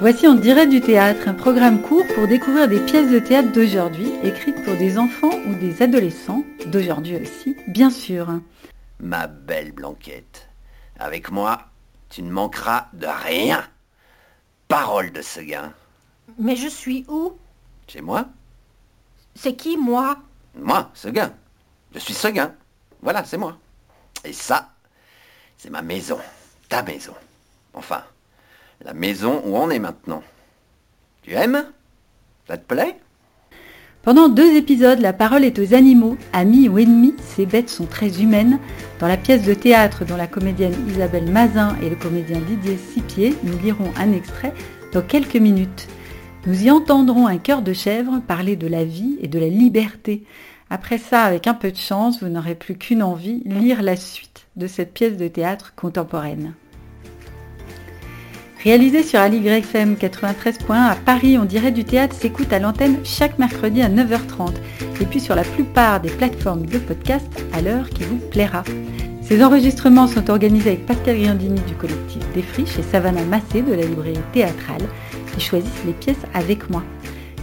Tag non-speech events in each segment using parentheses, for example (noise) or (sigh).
Voici On dirait du théâtre, un programme court pour découvrir des pièces de théâtre d'aujourd'hui, écrites pour des enfants ou des adolescents, d'aujourd'hui aussi, bien sûr. Ma belle Blanquette, avec moi, tu ne manqueras de rien. Parole de Seguin. Mais je suis où? Chez moi C'est qui, moi? Moi, Seguin. Je suis Seguin. Voilà, c'est moi. Et ça, c'est ma maison. Ta maison. Enfin, la maison où on est maintenant. Tu aimes? Ça te plaît? Pendant deux épisodes, la parole est aux animaux, amis ou ennemis, ces bêtes sont très humaines. Dans la pièce de théâtre dont la comédienne Isabelle Mazin et le comédien Didier Sipier, nous lirons un extrait dans quelques minutes. Nous y entendrons un cœur de chèvre parler de la vie et de la liberté. Après ça, avec un peu de chance, vous n'aurez plus qu'une envie, lire la suite de cette pièce de théâtre contemporaine. Réalisé sur AligrefM 93.1 à Paris, on dirait du théâtre s'écoute à l'antenne chaque mercredi à 9h30 et puis sur la plupart des plateformes de podcast à l'heure qui vous plaira. Ces enregistrements sont organisés avec Pascal Griandini du collectif Défriche et Savannah Massé de la librairie théâtrale qui choisissent les pièces avec moi.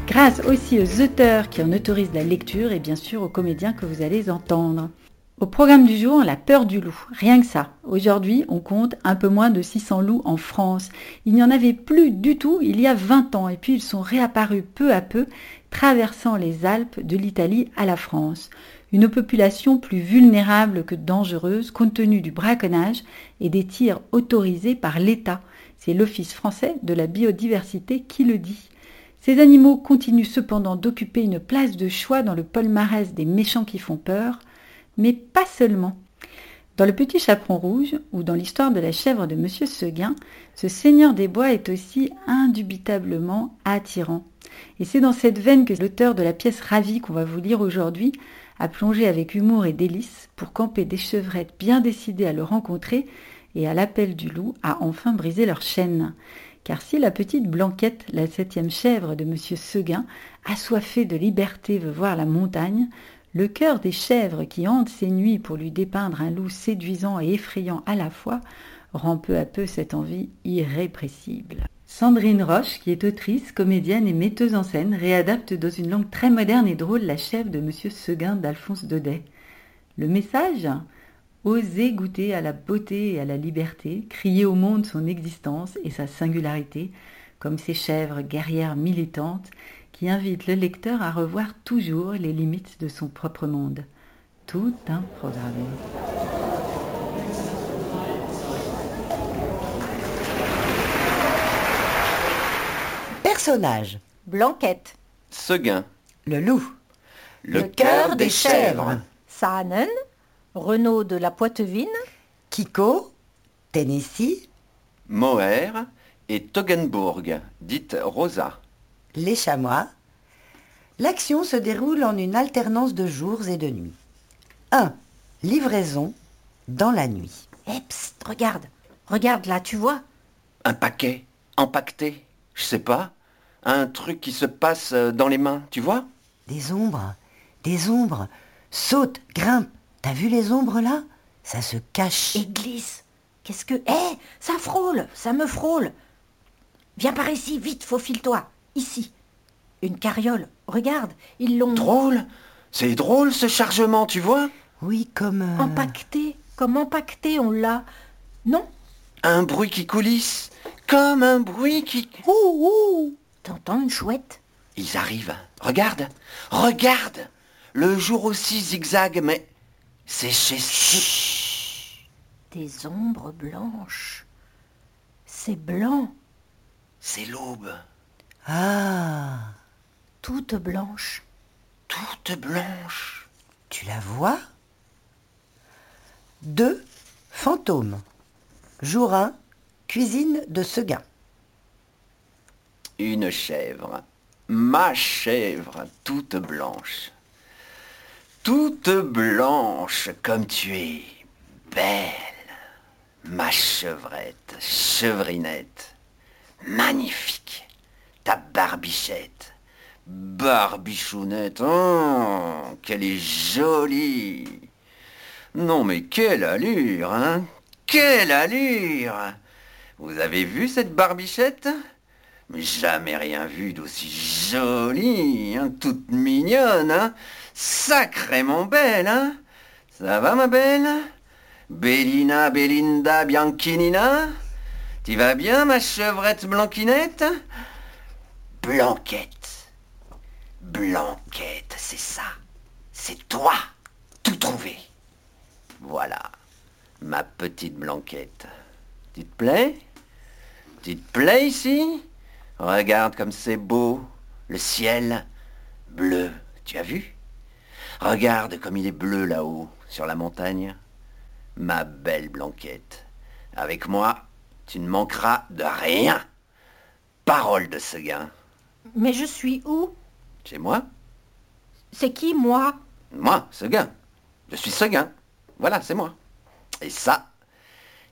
Grâce aussi aux auteurs qui en autorisent la lecture et bien sûr aux comédiens que vous allez entendre. Au programme du jour, la peur du loup. Rien que ça. Aujourd'hui, on compte un peu moins de 600 loups en France. Il n'y en avait plus du tout il y a 20 ans et puis ils sont réapparus peu à peu, traversant les Alpes de l'Italie à la France. Une population plus vulnérable que dangereuse compte tenu du braconnage et des tirs autorisés par l'État. C'est l'Office français de la biodiversité qui le dit. Ces animaux continuent cependant d'occuper une place de choix dans le palmarès des méchants qui font peur, mais pas seulement. Dans le Petit Chaperon Rouge, ou dans l'histoire de la chèvre de Monsieur Seguin, ce seigneur des bois est aussi indubitablement attirant. Et c'est dans cette veine que l'auteur de la pièce Ravie qu'on va vous lire aujourd'hui a plongé avec humour et délice pour camper des chevrettes bien décidées à le rencontrer et à l'appel du loup à enfin briser leur chaîne. Car si la petite Blanquette, la septième chèvre de Monsieur Seguin, assoiffée de liberté veut voir la montagne, le cœur des chèvres qui hantent ces nuits pour lui dépeindre un loup séduisant et effrayant à la fois rend peu à peu cette envie irrépressible. Sandrine Roche, qui est autrice, comédienne et metteuse en scène, réadapte dans une langue très moderne et drôle la chèvre de Monsieur Seguin d'Alphonse Daudet. Le message Oser goûter à la beauté et à la liberté, crier au monde son existence et sa singularité, comme ces chèvres guerrières militantes qui invite le lecteur à revoir toujours les limites de son propre monde. Tout un programme. Personnage. Blanquette. Seguin. Le loup. Le, cœur des chèvres. Saanen. Renaud de la Poitevine. Kiko. Tennessee. Moher et Toggenburg, dite Rosa. Les chamois. L'action se déroule en une alternance de jours et de nuits. 1. Livraison dans la nuit. Eh, psst, regarde. Regarde là, tu vois Un paquet, empaqueté, je sais pas. Un truc qui se passe euh, dans les mains, tu vois Des ombres. Des ombres. Saute, grimpe. T'as vu les ombres là? Ça se cache. Et glisse. Qu'est-ce que... Eh, ça frôle, ça me frôle. Viens par ici, vite, faufile-toi. Ici. Une carriole. Regarde, ils l'ont... Drôle C'est drôle ce chargement, tu vois Oui, comme... euh, Empaqueté. Comme empaqueté, on l'a. Non? Un bruit qui coulisse, comme un bruit qui... Ouh, ouh T'entends une chouette? Ils arrivent. Regarde, regarde Le jour aussi zigzag, mais c'est chez... Chut Des ombres blanches. C'est blanc, C'est l'aube, Ah toutes blanches. toute blanche. Tu la vois? 2. Fantôme. Jour 1. Cuisine de Seguin. Une chèvre, ma chèvre, toute blanche. Toute blanche comme tu es, belle. Ma chevrette, chevrinette, magnifique. Barbichette, barbichounette, oh, qu'elle est jolie. Non mais quelle allure, hein Quelle allure. Vous avez vu cette barbichette? Mais jamais rien vu d'aussi jolie, hein, toute mignonne, hein. Sacrément belle, hein. Ça va, ma belle? Bellina, Belinda, Bianchinina Tu vas bien, ma chevrette Blanquinette? Blanquette. Blanquette, c'est ça. C'est toi. Tout trouvé. Voilà, ma petite Blanquette. Tu te plais Tu te plais ici Regarde comme c'est beau, le ciel bleu, tu as vu? Regarde comme il est bleu là-haut, sur la montagne. Ma belle Blanquette, avec moi, tu ne manqueras de rien. Parole de Seguin. Mais je suis où? Chez moi C'est qui, moi? Moi, Seguin. Je suis Seguin. Voilà, c'est moi. Et ça,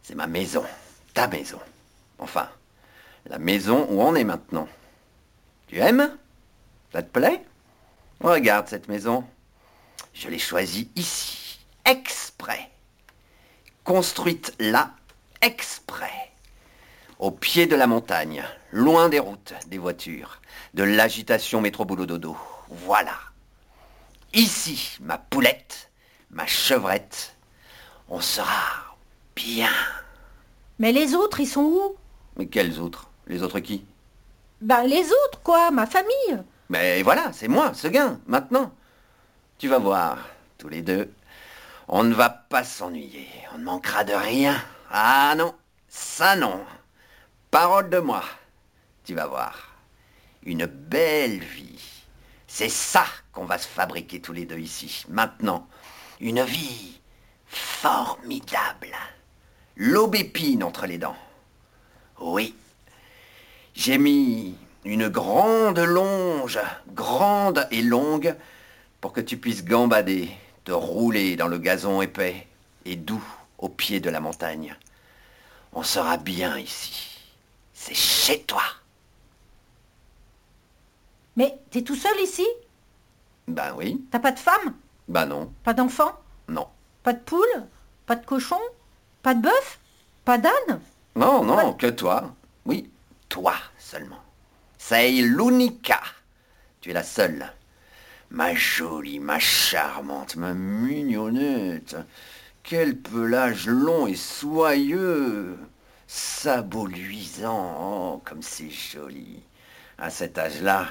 c'est ma maison, ta maison. Enfin, la maison où on est maintenant. Tu aimes? Ça te plaît? Regarde cette maison. Je l'ai choisie ici, exprès. Construite là, exprès. Au pied de la montagne, loin des routes, des voitures, de l'agitation métro-boulot-dodo. Voilà. Ici, ma poulette, ma chevrette, on sera bien. Mais les autres, ils sont où? Mais quels autres? Les autres qui? Ben les autres, quoi, ma famille. Mais voilà, c'est moi, Seguin, maintenant. Tu vas voir, tous les deux, on ne va pas s'ennuyer, on ne manquera de rien. Ah non, ça non. Parole de moi, tu vas voir. Une belle vie. C'est ça qu'on va se fabriquer tous les deux ici, maintenant. Une vie formidable. L'aubépine entre les dents. Oui, j'ai mis une grande longe, grande et longue, pour que tu puisses gambader, te rouler dans le gazon épais et doux au pied de la montagne. On sera bien ici. C'est chez toi. Mais t'es tout seul ici? Ben oui, T'as pas de femme? Ben non, Pas d'enfant? Non. Pas de poule? Pas de cochon? Pas de bœuf? Pas d'âne? Non, non, que toi. Oui, toi seulement. C'est l'unica. Tu es la seule. Ma jolie, ma charmante, ma mignonnette. Quel pelage long et soyeux. Sabot luisant. Oh, comme c'est joli. À cet âge-là,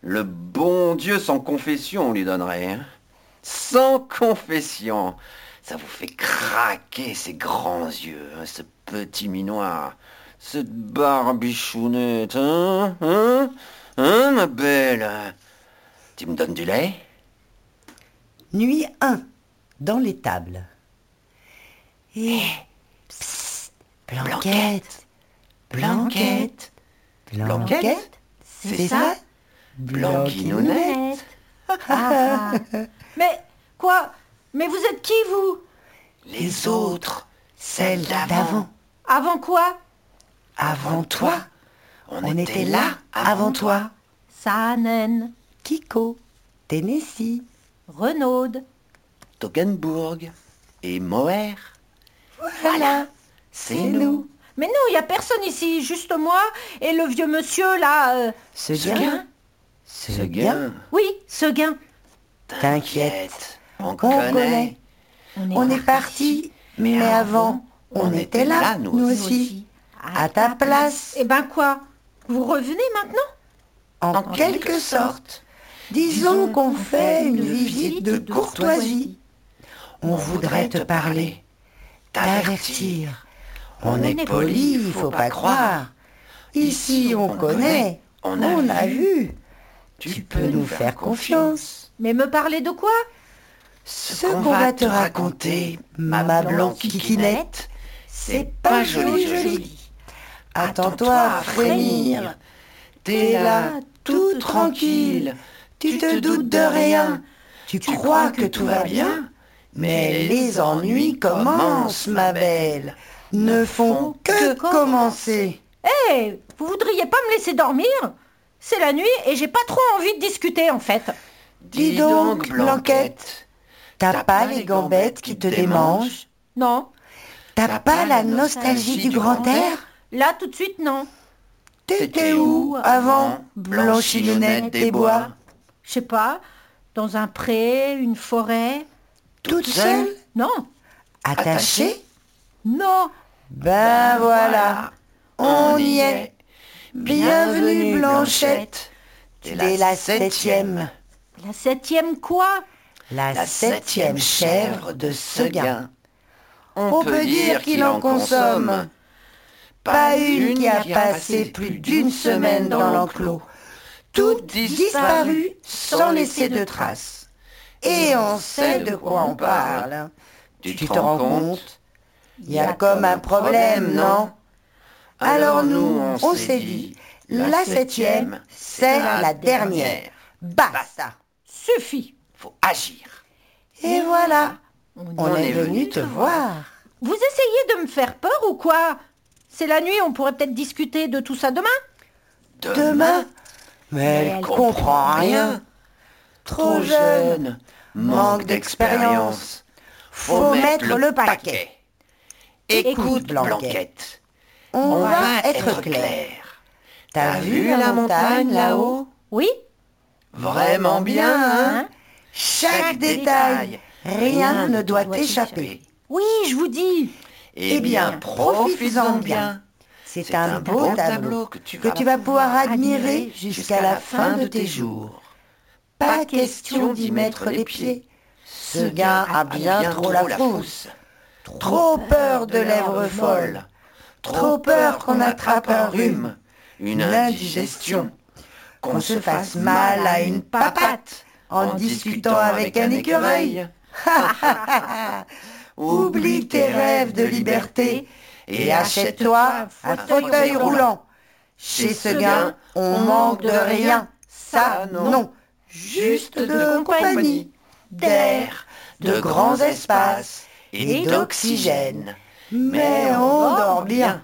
le bon Dieu sans confession on lui donnerait. hein. Sans confession. Ça vous fait craquer ces grands yeux, hein, ce petit minois, cette barbichounette, hein, hein, hein, ma belle. Tu me donnes du lait? Nuit 1. Dans l'étable. Et... Psst, Blanquette, Blanquette, Blanquette, c'est ça. Blanquinounette Ah. (laughs) Mais quoi? Mais vous êtes qui, vous? Les autres, Celle d'avant. Avant quoi? Avant toi, on, on était là avant toi. Saanen, Kiko, Tennessee, Renaud. Toggenburg et Moher. voilà, C'est nous. Mais non, il n'y a personne ici, juste moi et le vieux monsieur là. euh, Ce gain, ce gain, Oui, ce gain. T'inquiète, on on connaît. connaît. On est parti, mais avant, on était là, nous aussi, à ta place, Eh ben quoi? Vous revenez maintenant? En quelque sorte. Disons qu'on fait une visite de courtoisie. On voudrait te parler, t'avertir. On est poli, il faut pas croire. Ici, on connaît, on a vu. Tu peux nous faire confiance. Mais me parler de quoi? Ce qu'on va te raconter, ma blanquiquinette, c'est pas joli joli. Attends-toi à frémir. T'es là, tout tranquille. Tu te doutes de rien. Tu crois que tout va bien. Mais les ennuis commencent, ma belle. Ne font que commencer. Eh, vous voudriez pas me laisser dormir? C'est la nuit et j'ai pas trop envie de discuter en fait. Dis donc, Blanquette, t'as pas les gambettes qui te démangent? Non, T'as pas la nostalgie du grand air? Là tout de suite non. T'étais où avant, Blanchinounette des bois. Je sais pas, dans un pré, une forêt. Toute seule? Non. Attachée? Non. Ben voilà, on y est. Bienvenue Blanchette. T'es la septième. La septième quoi? La septième chèvre de Seguin. On peut dire qu'il en consomme. Pas une qui a passé plus d'une semaine dans l'enclos. Toutes disparues sans laisser de traces. Et on sait de quoi on parle. Tu te rends compte? Il y a comme un problème, non Alors nous, on s'est dit, la septième, c'est la dernière. Basta. Suffit. Faut agir. Et voilà, on est venu te voir. Vous essayez de me faire peur ou quoi? C'est la nuit, on pourrait peut-être discuter de tout ça demain? Demain? Mais elle comprend rien. Trop jeune, manque d'expérience. Faut mettre le paquet. Écoute, Blanquette, on va être clair. T'as vu la montagne là-haut Oui. Vraiment bien, hein? Chaque détail, rien ne doit t'échapper. Oui, je vous dis. Eh bien, profites-en bien. C'est un beau tableau que tu vas pouvoir admirer jusqu'à la fin de tes jours. Pas question d'y mettre les pieds. Ce gars a bien trop la frousse. Trop peur de lèvres folles. Trop peur qu'on attrape un rhume, une indigestion, qu'on se fasse mal à une papate. en discutant avec un écureuil. (laughs) Oublie tes rêves de liberté et achète-toi un fauteuil roulant. Chez Seguin, on manque de rien. Ça, non. Juste de compagnie, d'air, de grands espaces et d'oxygène. Mais on dort bien,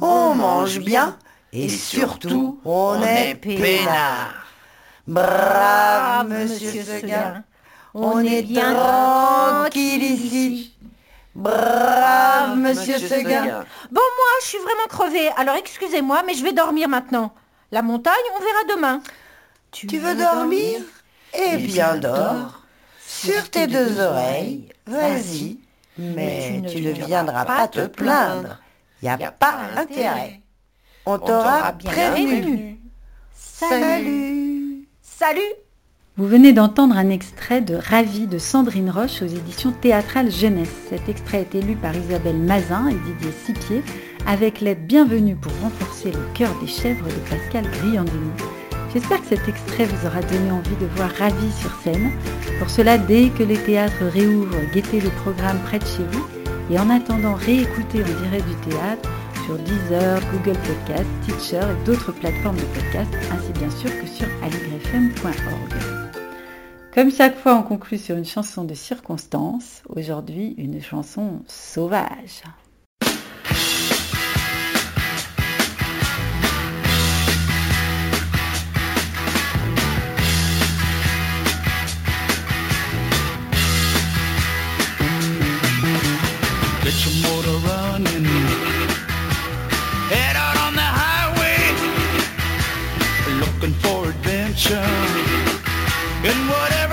on mange bien et surtout on est peinard. Brave Monsieur Seguin, on est bien tranquille ici. Brave Monsieur Seguin. Bon, moi, je suis vraiment crevée, alors excusez-moi, mais je vais dormir maintenant. La montagne, on verra demain. Tu veux dormir? Eh bien, dors. Sur tes deux oreilles, vas-y. Mais tu ne viendras pas te plaindre. Y a pas intérêt. On t'aura prévenu. Salut. Salut Vous venez d'entendre un extrait de Ravi de Sandrine Roche aux éditions théâtrales Jeunesse. Cet extrait est élu par Isabelle Mazin et Didier Sipier avec l'aide bienvenue pour renforcer le cœur des chèvres de Pascal Griandini. J'espère que cet extrait vous aura donné envie de voir Ravi sur scène. Pour cela, dès que les théâtres réouvrent, guettez le programme près de chez vous et en attendant, réécoutez en direct du théâtre sur Deezer, Google Podcast, Teacher et d'autres plateformes de podcast, ainsi bien sûr que sur aligrefm.org. Comme chaque fois, on conclut sur une chanson de circonstance. Aujourd'hui, une chanson sauvage. Get your motor running. Head out on the highway. Looking for adventure. And whatever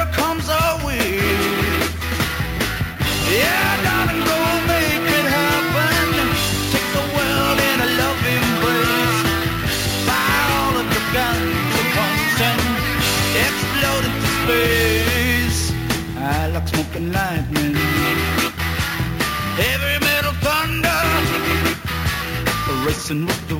and looked